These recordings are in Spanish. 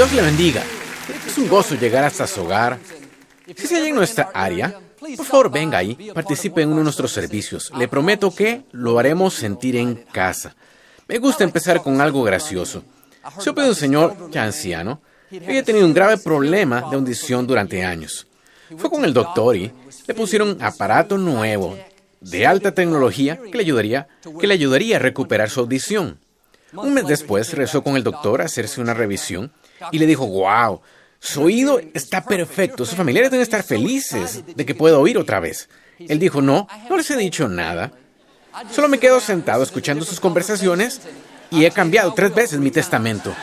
Dios le bendiga. Es un gozo llegar hasta su hogar. Si se halla en nuestra área, por favor venga ahí, participe en uno de nuestros servicios. Le prometo que lo haremos sentir en casa. Me gusta empezar con algo gracioso. Se de un señor ya anciano. Había tenido un grave problema de audición durante años. Fue con el doctor y le pusieron un aparato nuevo de alta tecnología que le ayudaría, que le ayudaría a recuperar su audición. Un mes después regresó con el doctor a hacerse una revisión y le dijo, wow, su oído está perfecto, sus familiares deben estar felices de que pueda oír otra vez. Él dijo, no, no les he dicho nada. Solo me quedo sentado escuchando sus conversaciones y he cambiado tres veces mi testamento.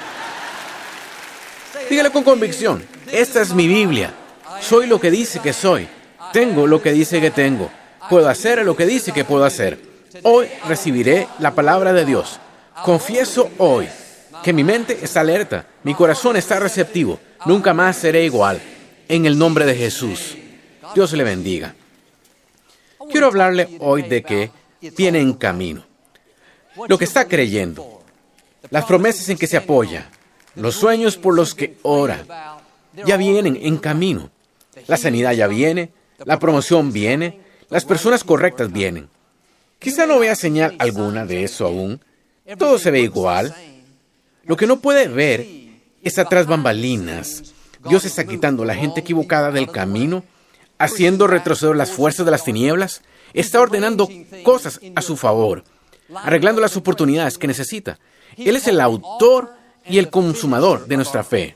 Dígale con convicción, esta es mi Biblia. Soy lo que dice que soy. Tengo lo que dice que tengo. Puedo hacer lo que dice que puedo hacer. Hoy recibiré la palabra de Dios. Confieso hoy que mi mente está alerta, mi corazón está receptivo. Nunca más seré igual. En el nombre de Jesús. Dios le bendiga. Quiero hablarle hoy de que viene en camino. Lo que está creyendo. Las promesas en que se apoya. Los sueños por los que ora. Ya vienen en camino. La sanidad ya viene. La promoción viene. Las personas correctas vienen. Quizá no vea señal alguna de eso aún. Todo se ve igual. Lo que no puede ver es atrás bambalinas. Dios está quitando a la gente equivocada del camino, haciendo retroceder las fuerzas de las tinieblas. Está ordenando cosas a su favor, arreglando las oportunidades que necesita. Él es el autor y el consumador de nuestra fe.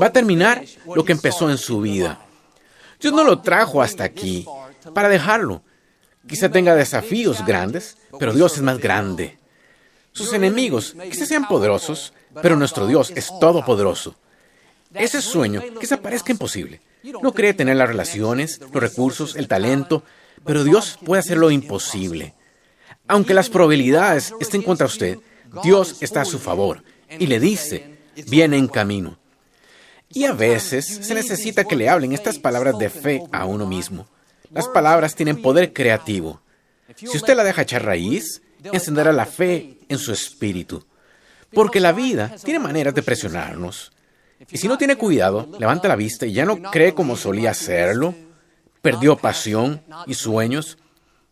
Va a terminar lo que empezó en su vida. Dios no lo trajo hasta aquí para dejarlo. Quizá tenga desafíos grandes, pero Dios es más grande. Sus enemigos quizá sean poderosos, pero nuestro Dios es todopoderoso. Ese sueño quizá parezca imposible. No cree tener las relaciones, los recursos, el talento, pero Dios puede hacer lo imposible. Aunque las probabilidades estén contra usted, Dios está a su favor y le dice, viene en camino. Y a veces se necesita que le hablen estas palabras de fe a uno mismo. Las palabras tienen poder creativo. Si usted la deja echar raíz, encenderá la fe en su espíritu. Porque la vida tiene maneras de presionarnos. Y si no tiene cuidado, levanta la vista y ya no cree como solía hacerlo, perdió pasión y sueños,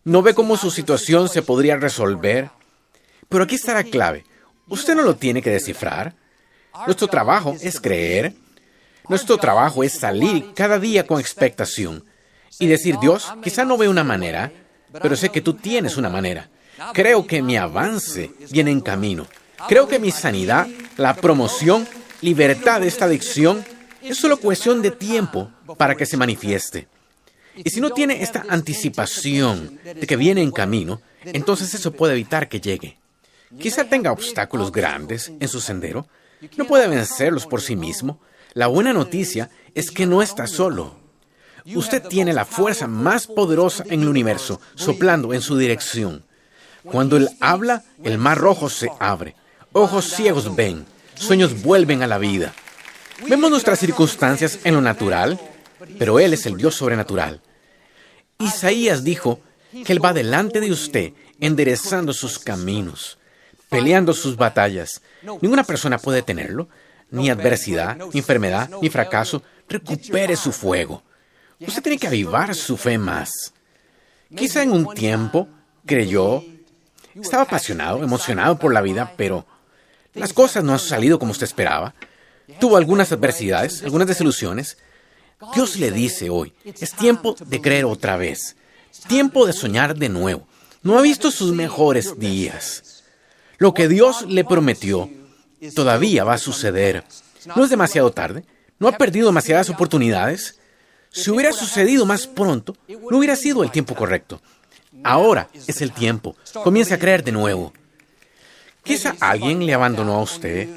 no ve cómo su situación se podría resolver. Pero aquí está la clave. Usted no lo tiene que descifrar. Nuestro trabajo es creer. Nuestro trabajo es salir cada día con expectación y decir, Dios, quizá no veo una manera, pero sé que tú tienes una manera. Creo que mi avance viene en camino. Creo que mi sanidad, la promoción, libertad de esta adicción es solo cuestión de tiempo para que se manifieste. Y si no tiene esta anticipación de que viene en camino, entonces eso puede evitar que llegue. Quizá tenga obstáculos grandes en su sendero, no puede vencerlos por sí mismo. La buena noticia es que no está solo. Usted tiene la fuerza más poderosa en el universo soplando en su dirección. Cuando Él habla, el mar rojo se abre. Ojos ciegos ven. Sueños vuelven a la vida. Vemos nuestras circunstancias en lo natural, pero Él es el Dios sobrenatural. Isaías dijo que Él va delante de usted, enderezando sus caminos, peleando sus batallas. Ninguna persona puede tenerlo, ni adversidad, ni enfermedad, ni fracaso. Recupere su fuego. Usted tiene que avivar su fe más. Quizá en un tiempo creyó estaba apasionado, emocionado por la vida, pero las cosas no han salido como usted esperaba. Tuvo algunas adversidades, algunas desilusiones. Dios le dice hoy, es tiempo de creer otra vez, tiempo de soñar de nuevo. No ha visto sus mejores días. Lo que Dios le prometió todavía va a suceder. No es demasiado tarde, no ha perdido demasiadas oportunidades. Si hubiera sucedido más pronto, no hubiera sido el tiempo correcto. Ahora es el tiempo. Comience a creer de nuevo. Quizá alguien le abandonó a usted,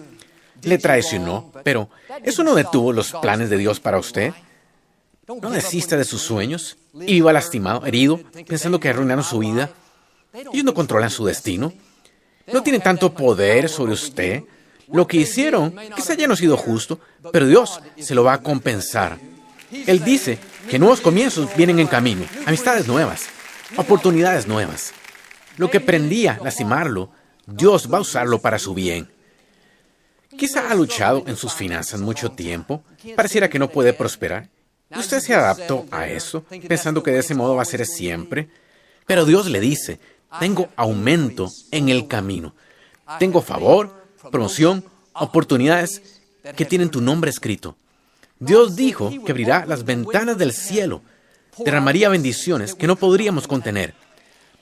le traicionó, pero eso no detuvo los planes de Dios para usted. No desista de sus sueños y viva lastimado, herido, pensando que arruinaron su vida. Ellos no controlan su destino. No tienen tanto poder sobre usted. Lo que hicieron quizá ya no ha sido justo, pero Dios se lo va a compensar. Él dice que nuevos comienzos vienen en camino, amistades nuevas, oportunidades nuevas. Lo que prendía lastimarlo, Dios va a usarlo para su bien. Quizá ha luchado en sus finanzas mucho tiempo. Pareciera que no puede prosperar. Usted se adaptó a eso, pensando que de ese modo va a ser siempre. Pero Dios le dice, tengo aumento en el camino. Tengo favor, promoción, oportunidades que tienen tu nombre escrito. Dios dijo que abrirá las ventanas del cielo, derramaría bendiciones que no podríamos contener.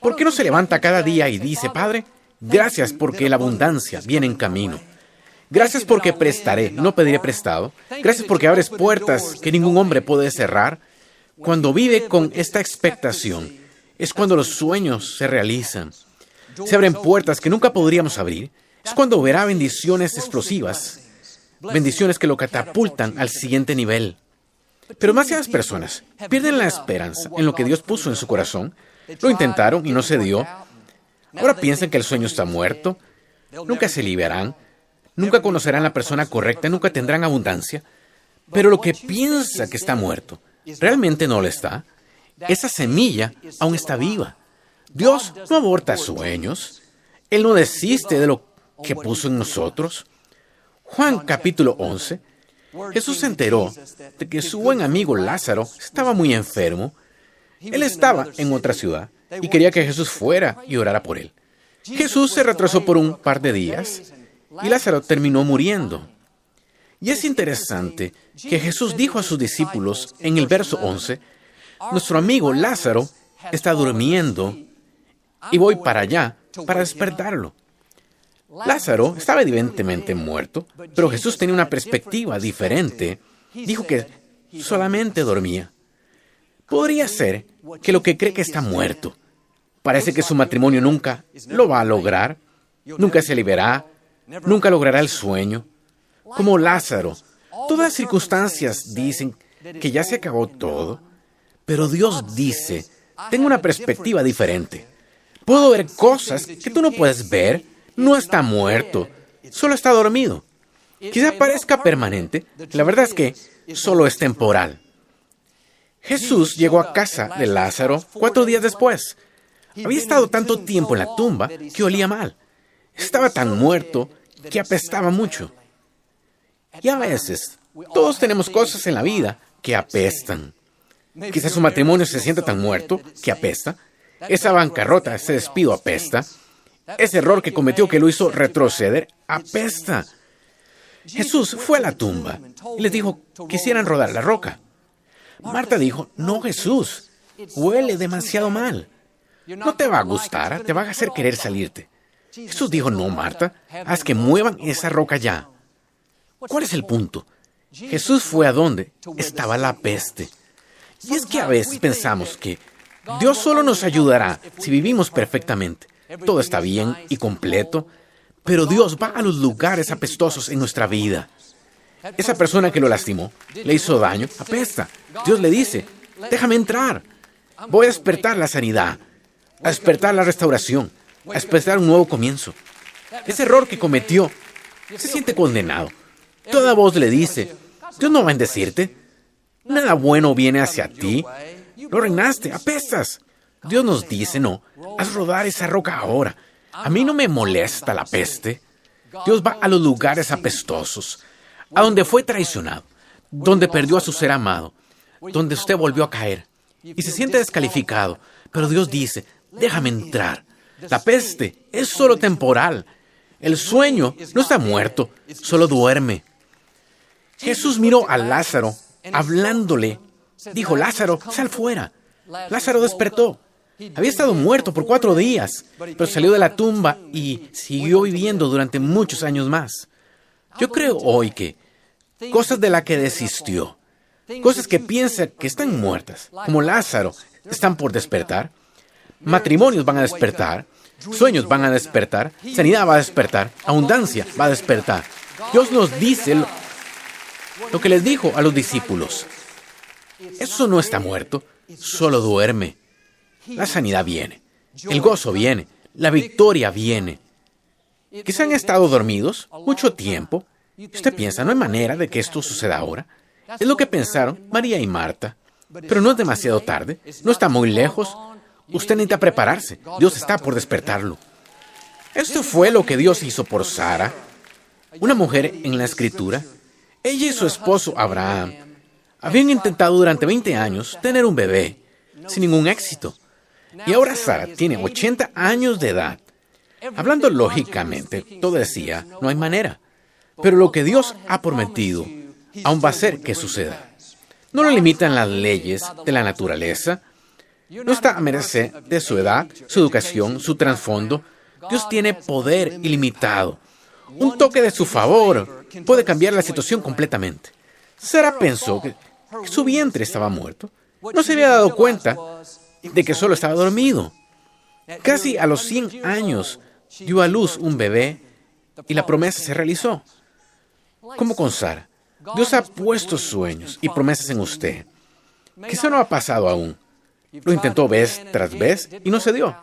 ¿Por qué no se levanta cada día y dice, Padre, gracias porque la abundancia viene en camino? Gracias porque prestaré, no pediré prestado. Gracias porque abres puertas que ningún hombre puede cerrar. Cuando vive con esta expectación, es cuando los sueños se realizan. Se abren puertas que nunca podríamos abrir. Es cuando verá bendiciones explosivas, bendiciones que lo catapultan al siguiente nivel. Pero demasiadas personas pierden la esperanza en lo que Dios puso en su corazón. Lo intentaron y no se dio. Ahora piensan que el sueño está muerto. Nunca se liberarán. Nunca conocerán la persona correcta. Nunca tendrán abundancia. Pero lo que piensa que está muerto, realmente no lo está. Esa semilla aún está viva. Dios no aborta sueños. Él no desiste de lo que puso en nosotros. Juan capítulo 11. Jesús se enteró de que su buen amigo Lázaro estaba muy enfermo. Él estaba en otra ciudad y quería que Jesús fuera y orara por él. Jesús se retrasó por un par de días y Lázaro terminó muriendo. Y es interesante que Jesús dijo a sus discípulos en el verso 11, nuestro amigo Lázaro está durmiendo y voy para allá para despertarlo. Lázaro estaba evidentemente muerto, pero Jesús tenía una perspectiva diferente. Dijo que solamente dormía. Podría ser que lo que cree que está muerto. Parece que su matrimonio nunca lo va a lograr, nunca se liberará, nunca logrará el sueño. Como Lázaro, todas las circunstancias dicen que ya se acabó todo, pero Dios dice, tengo una perspectiva diferente. Puedo ver cosas que tú no puedes ver no está muerto, solo está dormido. Quizá parezca permanente, la verdad es que solo es temporal. Jesús llegó a casa de Lázaro cuatro días después. Había estado tanto tiempo en la tumba que olía mal. Estaba tan muerto que apestaba mucho. Y a veces, todos tenemos cosas en la vida que apestan. Quizás su matrimonio se sienta tan muerto que apesta. Esa bancarrota, ese despido apesta. Ese error que cometió que lo hizo retroceder apesta. Jesús fue a la tumba y les dijo, quisieran rodar la roca. Marta dijo, no Jesús, huele demasiado mal. No te va a gustar, te va a hacer querer salirte. Jesús dijo, no Marta, haz que muevan esa roca ya. ¿Cuál es el punto? Jesús fue a donde estaba la peste. Y es que a veces pensamos que Dios solo nos ayudará si vivimos perfectamente todo está bien y completo, pero Dios va a los lugares apestosos en nuestra vida. Esa persona que lo lastimó, le hizo daño, apesta. Dios le dice, déjame entrar. Voy a despertar la sanidad, a despertar la restauración, a despertar un nuevo comienzo. Ese error que cometió se siente condenado. Toda voz le dice, Dios no va a bendecirte. Nada bueno viene hacia ti. Lo reinaste, apestas. Dios nos dice, no, haz rodar esa roca ahora. A mí no me molesta la peste. Dios va a los lugares apestosos, a donde fue traicionado, donde perdió a su ser amado, donde usted volvió a caer y se siente descalificado. Pero Dios dice, déjame entrar. La peste es solo temporal. El sueño no está muerto, solo duerme. Jesús miró a Lázaro hablándole. Dijo, Lázaro, sal fuera. Lázaro despertó. Había estado muerto por cuatro días, pero salió de la tumba y siguió viviendo durante muchos años más. Yo creo hoy que cosas de las que desistió, cosas que piensa que están muertas, como Lázaro, están por despertar. Matrimonios van a despertar, sueños van a despertar, sanidad va a despertar, abundancia va a despertar. Dios nos dice lo, lo que les dijo a los discípulos. Eso no está muerto, solo duerme. La sanidad viene, el gozo viene, la victoria viene. Quizá han estado dormidos mucho tiempo. Usted piensa, no hay manera de que esto suceda ahora. Es lo que pensaron María y Marta. Pero no es demasiado tarde, no está muy lejos. Usted necesita prepararse. Dios está por despertarlo. Esto fue lo que Dios hizo por Sara. una mujer en la escritura, ella y su esposo Abraham habían intentado durante 20 años tener un bebé, sin ningún éxito. Y ahora Sara tiene 80 años de edad. Hablando lógicamente, todo decía, no hay manera. Pero lo que Dios ha prometido aún va a ser que suceda. No lo limitan las leyes de la naturaleza. No está a merced de su edad, su educación, su trasfondo. Dios tiene poder ilimitado. Un toque de su favor puede cambiar la situación completamente. Sara pensó que su vientre estaba muerto. No se había dado cuenta de que solo estaba dormido. Casi a los 100 años dio a luz un bebé y la promesa se realizó. Como con Sara, Dios ha puesto sueños y promesas en usted. Quizá no ha pasado aún. Lo intentó vez tras vez y no se dio.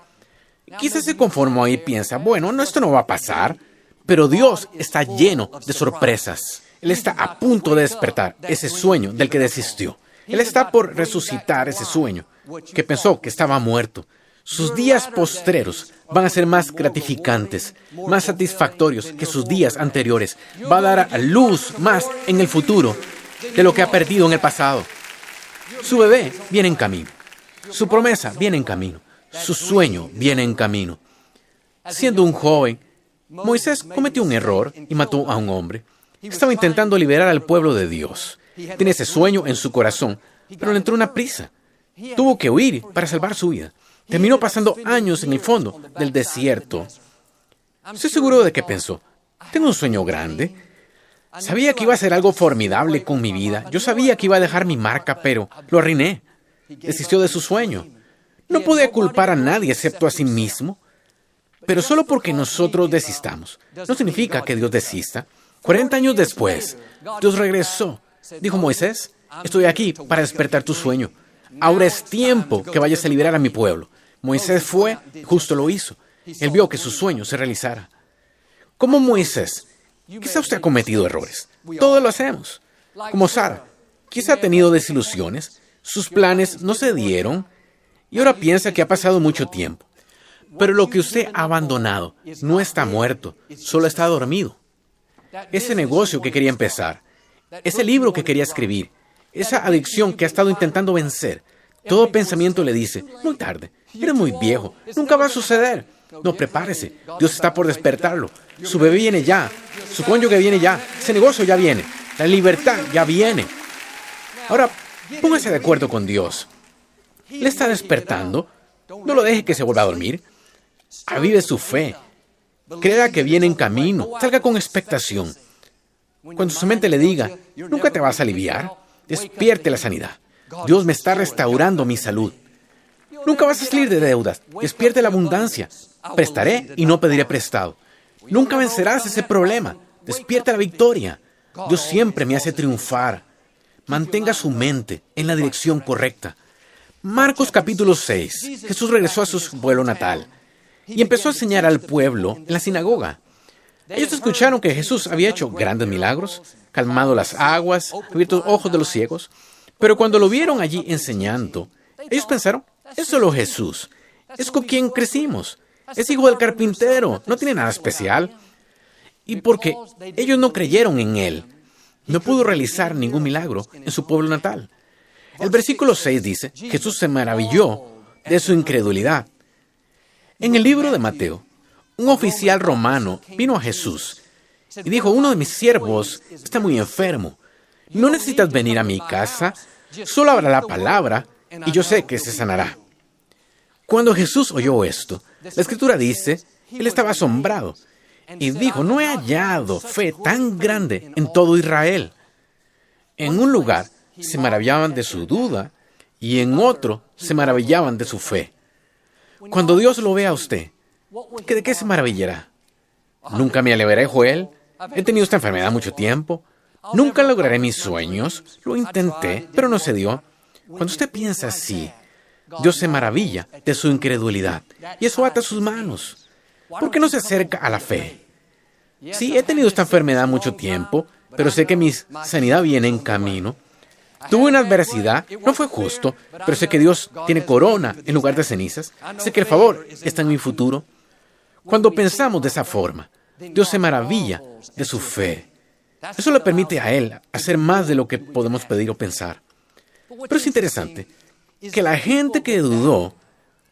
Quizás se conformó y piensa, bueno, no, esto no va a pasar. Pero Dios está lleno de sorpresas. Él está a punto de despertar ese sueño del que desistió. Él está por resucitar ese sueño que pensó que estaba muerto. Sus días postreros van a ser más gratificantes, más satisfactorios que sus días anteriores. Va a dar a luz más en el futuro de lo que ha perdido en el pasado. Su bebé viene en camino. Su promesa viene en camino. Su sueño viene en camino. Siendo un joven, Moisés cometió un error y mató a un hombre. Estaba intentando liberar al pueblo de Dios. Tiene ese sueño en su corazón, pero le entró una prisa. Tuvo que huir para salvar su vida. Terminó pasando años en el fondo del desierto. Estoy seguro de que pensó, tengo un sueño grande. Sabía que iba a ser algo formidable con mi vida. Yo sabía que iba a dejar mi marca, pero lo arruiné. Desistió de su sueño. No podía culpar a nadie excepto a sí mismo. Pero solo porque nosotros desistamos, no significa que Dios desista. 40 años después, Dios regresó. Dijo Moisés, estoy aquí para despertar tu sueño. Ahora es tiempo que vayas a liberar a mi pueblo. Moisés fue, justo lo hizo. Él vio que su sueño se realizara. Como Moisés, quizá usted ha cometido errores. Todos lo hacemos. Como Sara, quizá ha tenido desilusiones. Sus planes no se dieron y ahora piensa que ha pasado mucho tiempo. Pero lo que usted ha abandonado no está muerto, solo está dormido. Ese negocio que quería empezar, ese libro que quería escribir, esa adicción que ha estado intentando vencer, todo pensamiento le dice, muy tarde, eres muy viejo, nunca va a suceder. No, prepárese, Dios está por despertarlo. Su bebé viene ya, su cónyuge viene ya, ese negocio ya viene, la libertad ya viene. Ahora, póngase de acuerdo con Dios. Le está despertando, no lo deje que se vuelva a dormir. Avive su fe. Crea que viene en camino. Salga con expectación. Cuando su mente le diga, nunca te vas a aliviar, despierte la sanidad. Dios me está restaurando mi salud. Nunca vas a salir de deudas. Despierte la abundancia. Prestaré y no pediré prestado. Nunca vencerás ese problema. Despierta la victoria. Dios siempre me hace triunfar. Mantenga su mente en la dirección correcta. Marcos capítulo 6. Jesús regresó a su pueblo natal y empezó a enseñar al pueblo en la sinagoga. Ellos escucharon que Jesús había hecho grandes milagros, calmado las aguas, abierto los ojos de los ciegos, pero cuando lo vieron allí enseñando, ellos pensaron, es solo Jesús, es con quien crecimos, es hijo del carpintero, no tiene nada especial. Y porque ellos no creyeron en él, no pudo realizar ningún milagro en su pueblo natal. El versículo 6 dice, Jesús se maravilló de su incredulidad. En el libro de Mateo, un oficial romano vino a Jesús y dijo, uno de mis siervos está muy enfermo. No necesitas venir a mi casa, solo habrá la palabra y yo sé que se sanará. Cuando Jesús oyó esto, la escritura dice, él estaba asombrado y dijo, no he hallado fe tan grande en todo Israel. En un lugar se maravillaban de su duda y en otro se maravillaban de su fe. Cuando Dios lo vea a usted, ¿de qué se maravillará? Nunca me alegraré, Joel. He tenido esta enfermedad mucho tiempo. Nunca lograré mis sueños. Lo intenté, pero no se dio. Cuando usted piensa así, Dios se maravilla de su incredulidad y eso ata sus manos. ¿Por qué no se acerca a la fe? Sí, he tenido esta enfermedad mucho tiempo, pero sé que mi sanidad viene en camino. Tuve una adversidad, no fue justo, pero sé que Dios tiene corona en lugar de cenizas. Sé que el favor está en mi futuro. Cuando pensamos de esa forma, Dios se maravilla de su fe. Eso le permite a Él hacer más de lo que podemos pedir o pensar. Pero es interesante que la gente que dudó,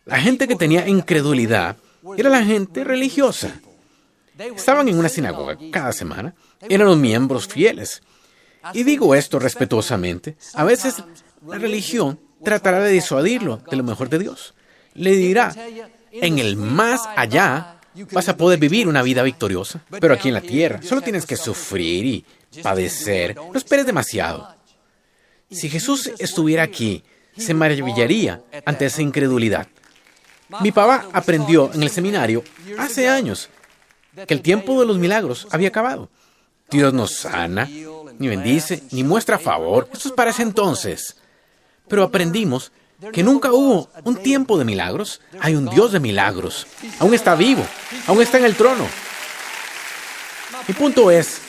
la gente que tenía incredulidad, era la gente religiosa. Estaban en una sinagoga cada semana, eran los miembros fieles. Y digo esto respetuosamente, a veces la religión tratará de disuadirlo de lo mejor de Dios. Le dirá, en el más allá vas a poder vivir una vida victoriosa, pero aquí en la tierra solo tienes que sufrir y padecer. No esperes demasiado. Si Jesús estuviera aquí, se maravillaría ante esa incredulidad. Mi papá aprendió en el seminario hace años que el tiempo de los milagros había acabado. Dios no sana, ni bendice, ni muestra favor. Eso es para ese entonces. Pero aprendimos que nunca hubo un tiempo de milagros. Hay un Dios de milagros. Aún está vivo, aún está en el trono. Mi punto es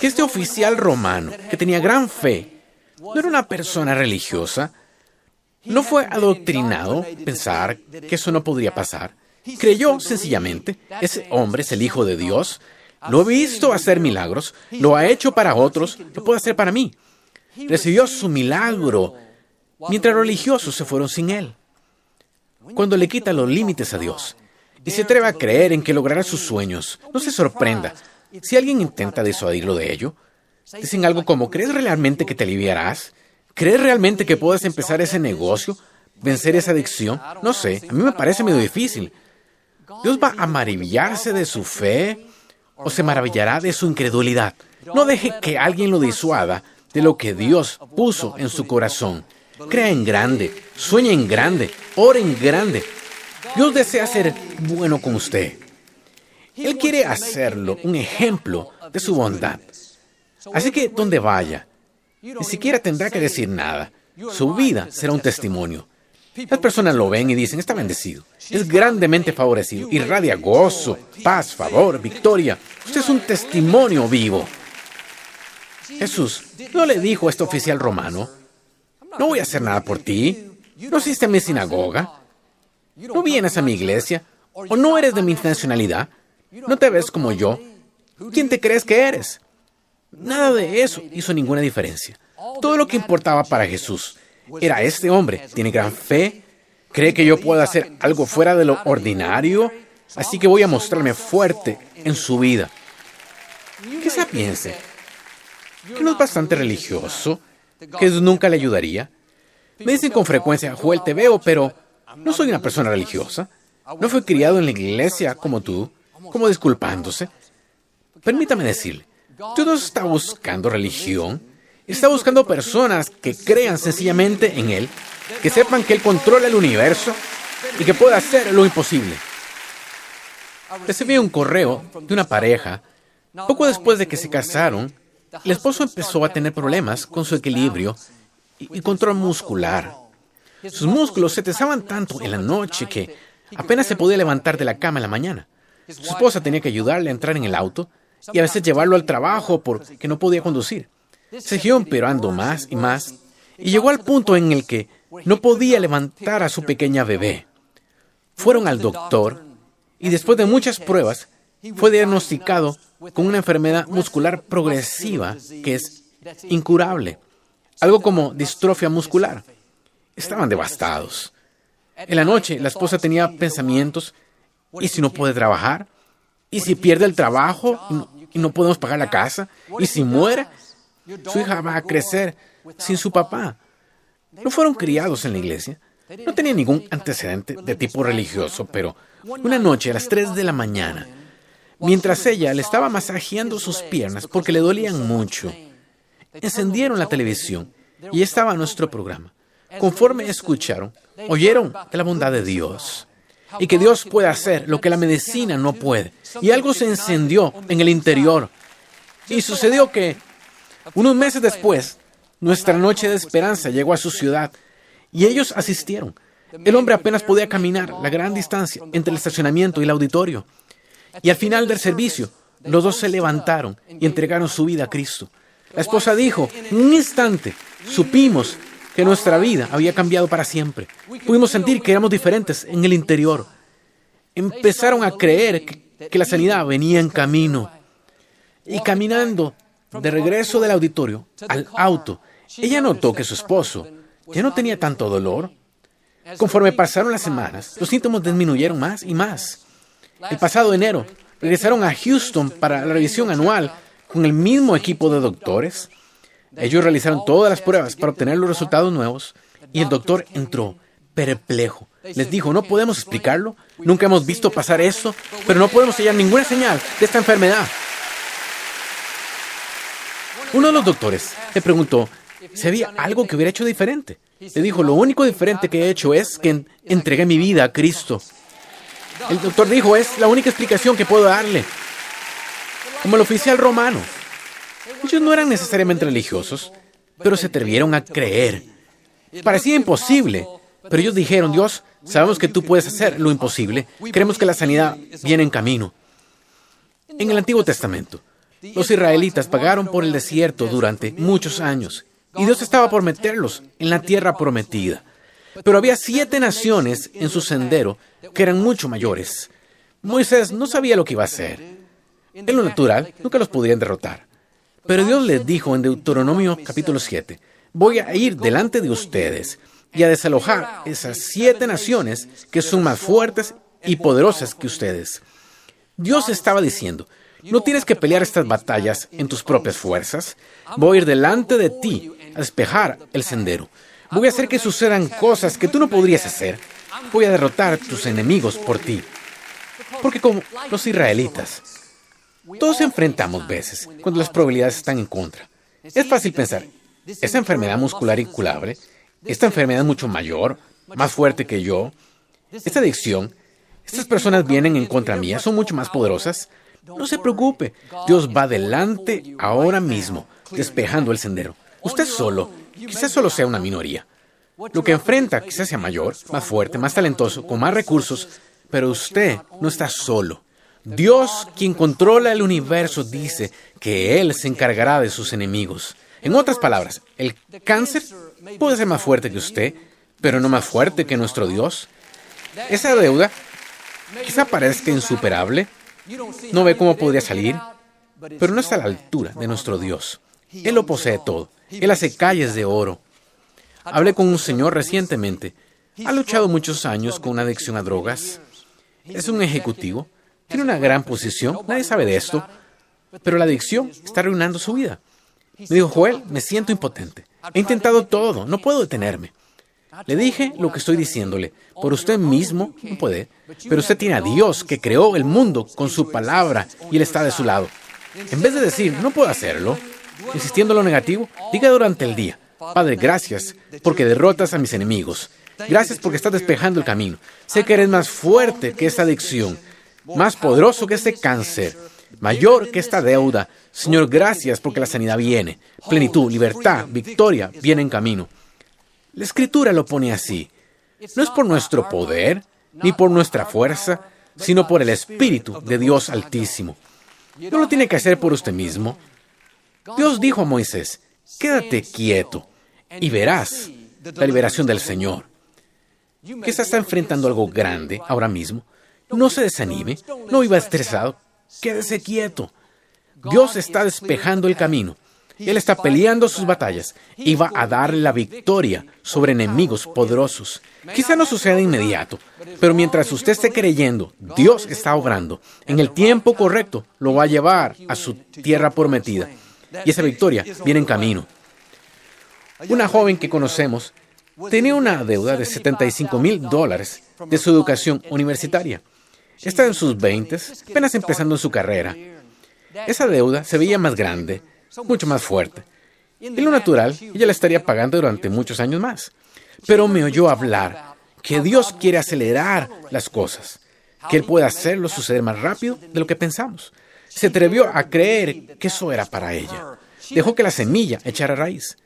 que este oficial romano, que tenía gran fe, no era una persona religiosa, no fue adoctrinado pensar que eso no podría pasar. Creyó sencillamente, ese hombre es el Hijo de Dios, lo he visto hacer milagros, lo ha hecho para otros, lo puede hacer para mí. Recibió su milagro mientras religiosos se fueron sin él. Cuando le quita los límites a Dios y se atreve a creer en que logrará sus sueños, no se sorprenda si alguien intenta disuadirlo de ello. Dicen algo como, ¿crees realmente que te aliviarás? ¿Crees realmente que puedes empezar ese negocio? ¿Vencer esa adicción? No sé, a mí me parece medio difícil. Dios va a maravillarse de su fe o se maravillará de su incredulidad. No deje que alguien lo disuada de lo que Dios puso en su corazón. Crea en grande, sueña en grande, ore en grande. Dios desea ser bueno con usted. Él quiere hacerlo un ejemplo de su bondad. Así que donde vaya, ni siquiera tendrá que decir nada. Su vida será un testimonio. Las personas lo ven y dicen, está bendecido, es grandemente favorecido, irradia gozo, paz, favor, victoria. Usted es un testimonio vivo. Jesús no le dijo a este oficial romano, no voy a hacer nada por ti, no a mi sinagoga, no vienes a mi iglesia, o no eres de mi nacionalidad, no te ves como yo. ¿Quién te crees que eres? Nada de eso hizo ninguna diferencia. Todo lo que importaba para Jesús era este hombre. Tiene gran fe. Cree que yo puedo hacer algo fuera de lo ordinario. Así que voy a mostrarme fuerte en su vida. Quizá piense que no es bastante religioso, que eso nunca le ayudaría. Me dicen con frecuencia, Joel, te veo, pero no soy una persona religiosa. No fui criado en la iglesia como tú, como disculpándose. Permítame decirle, Dios no está buscando religión, está buscando personas que crean sencillamente en Él, que sepan que Él controla el universo y que puede hacer lo imposible. Recibí un correo de una pareja. Poco después de que se casaron, el esposo empezó a tener problemas con su equilibrio y control muscular. Sus músculos se tesaban tanto en la noche que apenas se podía levantar de la cama en la mañana. Su esposa tenía que ayudarle a entrar en el auto y a veces llevarlo al trabajo porque no podía conducir. Siguió empeorando más y más y llegó al punto en el que no podía levantar a su pequeña bebé. Fueron al doctor y después de muchas pruebas fue diagnosticado con una enfermedad muscular progresiva que es incurable, algo como distrofia muscular. Estaban devastados. En la noche la esposa tenía pensamientos, ¿y si no puede trabajar? ¿Y si pierde el trabajo y no, podemos pagar la casa? ¿Y si muere? Su hija va a crecer sin su papá. No fueron criados en la iglesia. No tenían ningún antecedente de tipo religioso, pero una noche a las 3 de la mañana, mientras ella le estaba masajeando sus piernas porque le dolían mucho, encendieron la televisión y estaba nuestro programa. Conforme escucharon, oyeron de la bondad de Dios y que Dios puede hacer lo que la medicina no puede. Y algo se encendió en el interior. Y sucedió que unos meses después, nuestra noche de esperanza llegó a su ciudad y ellos asistieron. El hombre apenas podía caminar la gran distancia entre el estacionamiento y el auditorio. Y al final del servicio, los dos se levantaron y entregaron su vida a Cristo. La esposa dijo, en un instante, supimos que nuestra vida había cambiado para siempre. Pudimos sentir que éramos diferentes en el interior. Empezaron a creer que, la sanidad venía en camino. Y caminando de regreso del auditorio al auto, ella notó que su esposo ya no tenía tanto dolor. Conforme pasaron las semanas, los síntomas disminuyeron más y más. El pasado enero, regresaron a Houston para la revisión anual con el mismo equipo de doctores. Ellos realizaron todas las pruebas para obtener los resultados nuevos y el doctor entró perplejo. Les dijo, no podemos explicarlo, nunca hemos visto pasar eso, pero no podemos hallar ninguna señal de esta enfermedad. Uno de los doctores le preguntó si había algo que hubiera hecho diferente. Le dijo, lo único diferente que he hecho es que entregué mi vida a Cristo. El doctor dijo, es la única explicación que puedo darle. Como el oficial romano. Ellos no eran necesariamente religiosos, pero se atrevieron a creer. Parecía imposible, pero ellos dijeron, Dios, sabemos que tú puedes hacer lo imposible. Creemos que la sanidad viene en camino. En el Antiguo Testamento, los israelitas pagaron por el desierto durante muchos años y Dios estaba por meterlos en la tierra prometida. Pero había siete naciones en su sendero que eran mucho mayores. Moisés no sabía lo que iba a hacer. En lo natural, nunca los podrían derrotar. Pero Dios les dijo en Deuteronomio capítulo 7, voy a ir delante de ustedes y a desalojar esas siete naciones que son más fuertes y poderosas que ustedes. Dios estaba diciendo, no tienes que pelear estas batallas en tus propias fuerzas. Voy a ir delante de ti a despejar el sendero. Voy a hacer que sucedan cosas que tú no podrías hacer. Voy a derrotar tus enemigos por ti. Porque como los israelitas, todos enfrentamos veces cuando las probabilidades están en contra. Es fácil pensar, esta enfermedad muscular incurable, esta enfermedad mucho mayor, más fuerte que yo, esta adicción, estas personas vienen en contra mía, son mucho más poderosas. No se preocupe, Dios va adelante ahora mismo, despejando el sendero. Usted solo, quizás solo sea una minoría. Lo que enfrenta quizás sea mayor, más fuerte, más talentoso, con más recursos, pero usted no está solo. Dios, quien controla el universo, dice que Él se encargará de sus enemigos. En otras palabras, el cáncer puede ser más fuerte que usted, pero no más fuerte que nuestro Dios. Esa deuda quizá parezca insuperable, no ve cómo podría salir, pero no está a la altura de nuestro Dios. Él lo posee todo. Él hace calles de oro. Hablé con un señor recientemente. Ha luchado muchos años con una adicción a drogas. Es un ejecutivo. Tiene una gran posición. Nadie sabe de esto. Pero la adicción está arruinando su vida. Me dijo, Joel, me siento impotente. He intentado todo. No puedo detenerme. Le dije lo que estoy diciéndole. Por usted mismo no puede. Pero usted tiene a Dios que creó el mundo con su palabra y Él está de su lado. En vez de decir, no puedo hacerlo, insistiendo en lo negativo, diga durante el día, Padre, gracias porque derrotas a mis enemigos. Gracias porque estás despejando el camino. Sé que eres más fuerte que esta adicción, más poderoso que este cáncer, mayor que esta deuda. Señor, gracias porque la sanidad viene. Plenitud, libertad, victoria viene en camino. La escritura lo pone así. No es por nuestro poder, ni por nuestra fuerza, sino por el Espíritu de Dios Altísimo. No lo tiene que hacer por usted mismo. Dios dijo a Moisés, quédate quieto y verás la liberación del Señor. Quizás está enfrentando algo grande ahora mismo. No se desanime, no iba estresado, quédese quieto. Dios está despejando el camino. Él está peleando sus batallas y va a darle la victoria sobre enemigos poderosos. Quizá no suceda de inmediato, pero mientras usted esté creyendo, Dios está obrando. En el tiempo correcto lo va a llevar a su tierra prometida. Y esa victoria viene en camino. Una joven que conocemos tenía una deuda de 75 mil dólares de su educación universitaria. Está en sus 20, apenas empezando en su carrera. Esa deuda se veía más grande, mucho más fuerte. En lo natural, ella la estaría pagando durante muchos años más. Pero me oyó hablar que Dios quiere acelerar las cosas, que Él puede hacerlo suceder más rápido de lo que pensamos. Se atrevió a creer que eso era para ella. Dejó que la semilla echara raíz.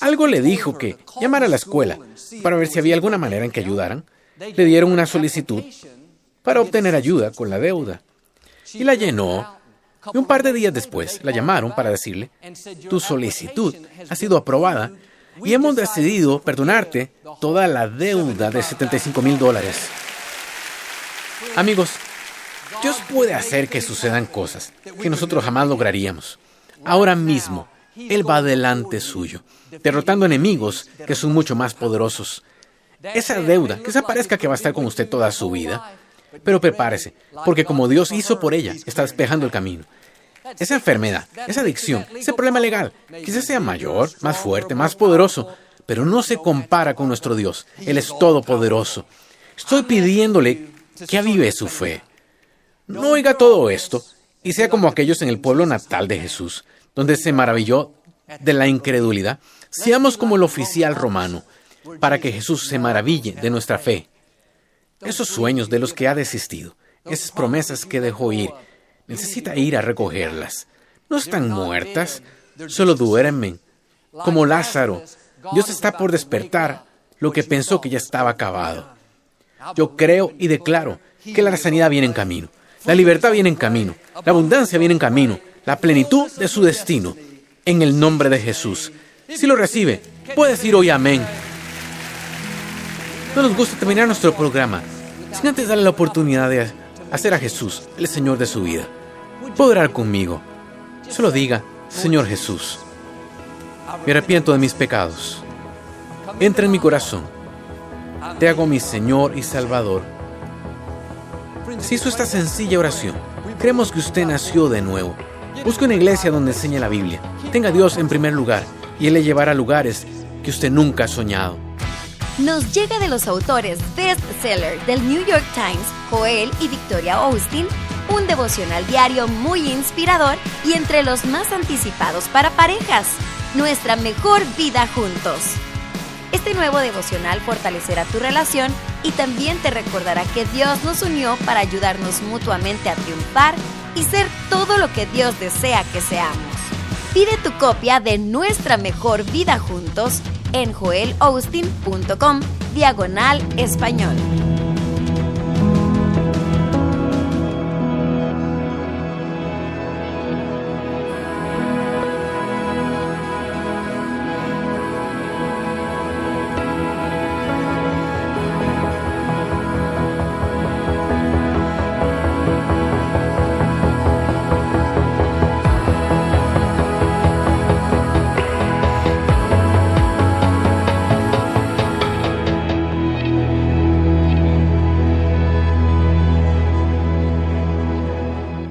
Algo le dijo que llamara a la escuela para ver si había alguna manera en que ayudaran. Le dieron una solicitud para obtener ayuda con la deuda. Y la llenó. Y un par de días después la llamaron para decirle, tu solicitud ha sido aprobada y hemos decidido perdonarte toda la deuda de 75 mil dólares. Amigos, Dios puede hacer que sucedan cosas que nosotros jamás lograríamos. Ahora mismo, Él va delante suyo, derrotando enemigos que son mucho más poderosos. Esa deuda, que se parezca que va a estar con usted toda su vida, pero prepárese, porque como Dios hizo por ella, está despejando el camino. Esa enfermedad, esa adicción, ese problema legal, quizás sea mayor, más fuerte, más poderoso, pero no se compara con nuestro Dios. Él es todopoderoso. Estoy pidiéndole que avive su fe. No oiga todo esto y sea como aquellos en el pueblo natal de Jesús, donde se maravilló de la incredulidad. Seamos como el oficial romano, para que Jesús se maraville de nuestra fe. Esos sueños de los que ha desistido, esas promesas que dejó ir, necesita ir a recogerlas. No están muertas, solo duermen. Como Lázaro, Dios está por despertar lo que pensó que ya estaba acabado. Yo creo y declaro que la sanidad viene en camino, la libertad viene en camino, la abundancia viene en camino, la plenitud de su destino, en el nombre de Jesús. Si lo recibe, puede decir hoy amén. No nos gusta terminar nuestro programa sin antes darle la oportunidad de hacer a Jesús el Señor de su vida. Puede orar conmigo. Solo diga, Señor Jesús, me arrepiento de mis pecados. Entra en mi corazón. Te hago mi Señor y Salvador. Si hizo esta sencilla oración, creemos que usted nació de nuevo. Busque una iglesia donde enseñe la Biblia. Tenga a Dios en primer lugar y Él le llevará a lugares que usted nunca ha soñado. Nos llega de los autores bestseller del New York Times, Joel y Victoria Austin, un devocional diario muy inspirador y entre los más anticipados para parejas. Nuestra mejor vida juntos. Este nuevo devocional fortalecerá tu relación y también te recordará que Dios nos unió para ayudarnos mutuamente a triunfar y ser todo lo que Dios desea que seamos. Pide tu copia de Nuestra Mejor Vida Juntos en joelaustin.com diagonal español.